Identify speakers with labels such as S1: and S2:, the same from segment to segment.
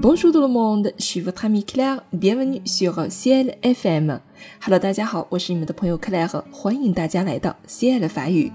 S1: Bonjour tout le monde, je suis votre ami Claire. Bienvenue sur Ciel FM. Hello，大家好，我是你们的朋友 Claire，欢迎大家来到 Ciel 法语。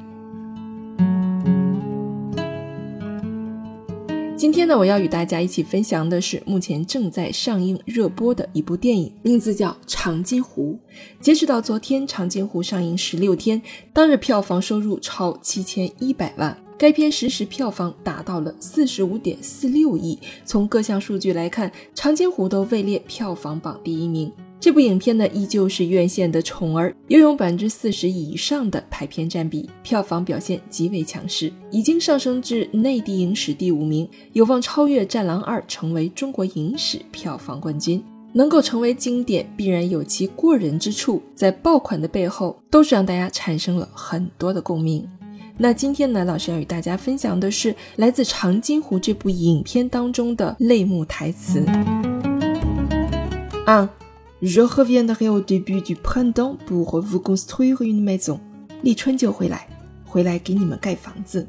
S1: 今天呢，我要与大家一起分享的是目前正在上映热播的一部电影，名字叫《长津湖》。截止到昨天，《长津湖》上映十六天，当日票房收入超七千一百万。该片实时票房达到了四十五点四六亿。从各项数据来看，《长津湖》都位列票房榜第一名。这部影片呢，依旧是院线的宠儿，拥有百分之四十以上的排片占比，票房表现极为强势，已经上升至内地影史第五名，有望超越《战狼二》，成为中国影史票房冠军。能够成为经典，必然有其过人之处，在爆款的背后，都是让大家产生了很多的共鸣。那今天呢，老师要与大家分享的是来自《长津湖》这部影片当中的泪目台词。啊，Je reviendrai au début du printemps pour vous construire une maison。立春就回来，回来给你们盖房子。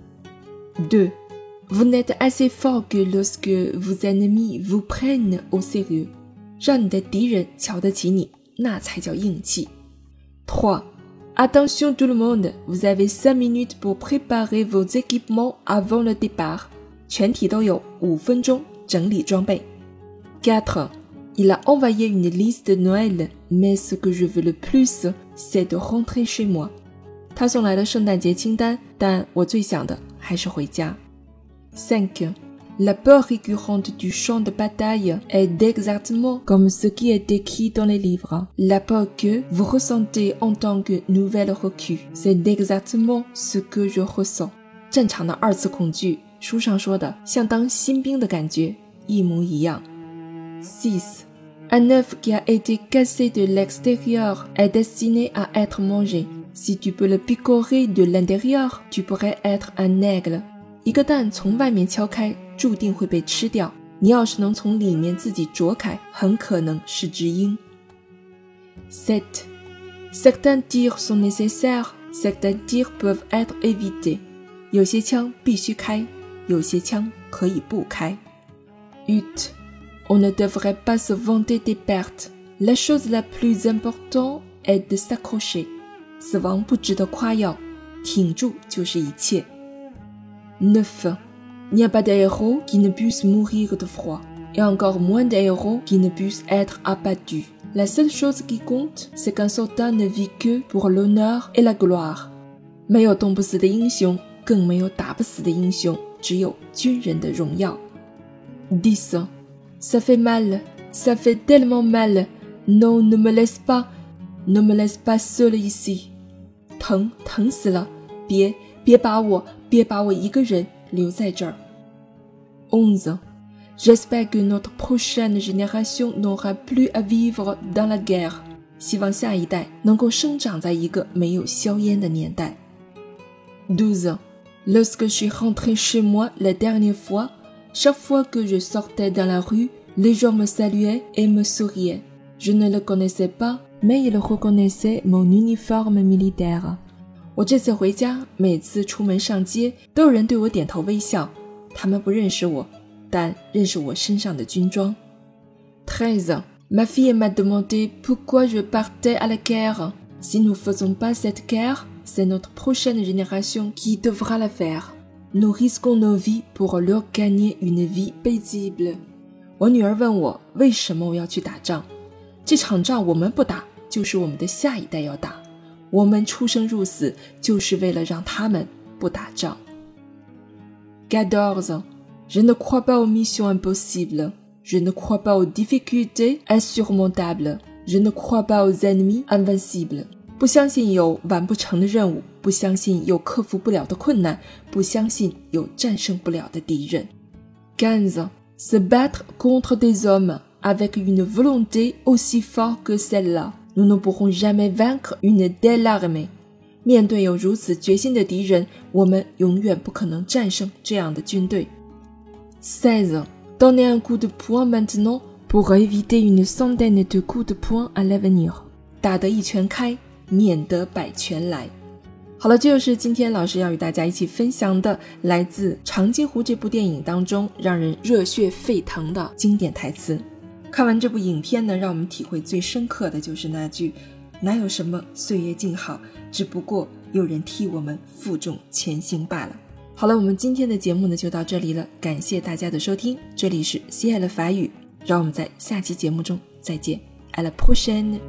S1: Deux，vous n'êtes assez fort que lorsque vos ennemis vous prennent au sérieux。让你的敌人瞧得起你，那才叫硬气。Trois。Attention tout le monde, vous avez cinq minutes pour préparer vos équipements avant le départ. 全体都有五分钟整理装备。Quatre. Il a envoyé une liste de Noël, mais ce que je veux le plus, c'est de rentrer chez moi. 他送来了圣诞节清单，但我最想的还是回家。Cinq. La peur récurrente du champ de bataille est exactement comme ce qui est décrit dans les livres. La peur que vous ressentez en tant que nouvelle recrue, c'est exactement ce que je ressens. 战场的二次恐惧，书上说的像当新兵的感觉一模一样。Six. Un œuf qui a été cassé de l'extérieur est destiné à être mangé. Si tu peux le picorer de l'intérieur, tu pourrais être un aigle. 一个蛋从外面敲开， 注定会被吃掉。你要是能从里面自己啄开，很可能是只鹰。Sept. Certains tirs sont nécessaires, certains tirs peuvent être évités. 有些枪必须开，有些枪可以不开。Huit. On ne devrait pas se vanter des pertes. La chose la plus importante est de s'accrocher. 死亡不值得夸耀，挺住就是一切。Neuf. Il n'y a pas d'héros qui ne puisse mourir de froid, et encore moins d'héros qui ne puissent être abattus. La seule chose qui compte, c'est qu'un soldat ne vit que pour l'honneur et la gloire. 没有冻不死的英雄，更没有打不死的英雄，只有军人的荣耀。Dix. Ça fait mal, ça fait tellement mal. Non, ne me laisse pas, ne me laisse pas seul ici. 疼，疼死了！别，别把我。别把我一个人 留在这儿。Onze. J'espère que notre prochaine génération n'aura plus à vivre dans la guerre. 希望下一代能够生长在一个没有硝烟的年代。Douze. Lorsque je suis rentré chez moi la dernière fois, chaque fois que je sortais dans la rue, les gens me saluaient et me souriaient. Je ne le connaissais pas, mais ils reconnaissaient mon uniforme militaire. 我这次回家，每次出门上街，都有人对我点头微笑。他们不认识我，但认识我身上的军装。Treize. Ma fille m'a demandé pourquoi je partais à la guerre. Si nous faisons pas cette guerre, c'est notre prochaine génération qui devra la faire. Nous risquons nos vies pour leur gagner une vie paisible. 我女儿问我为什么我要去打仗。这场仗我们不打，就是我们的下一代要打。我们出生入死，就是为了让他们不打仗。Quatorze. Je ne crois pas aux missions impossibles. Je ne crois pas aux difficultés insurmontables. Je ne crois pas aux ennemis invincibles. 不相信有完不成的任务，不相信有克服不了的困难，不相信有战胜不了的敌人。Quinze. Se battre contre des hommes avec une volonté aussi forte que celle-là. Nous ne pourrons jamais vaincre une telle armée。面对有如此决心的敌人，我们永远不可能战胜这样的军队。Seize. Donnez un coup de poing maintenant pour éviter une centaine de coups de poing à l'avenir。打得一拳开，免得百拳来。好了，这就是今天老师要与大家一起分享的来自《长津湖》这部电影当中让人热血沸腾的经典台词。看完这部影片呢，让我们体会最深刻的就是那句：“哪有什么岁月静好，只不过有人替我们负重前行罢了。”好了，我们今天的节目呢就到这里了，感谢大家的收听，这里是西爱的法语，让我们在下期节目中再见，à la prochaine。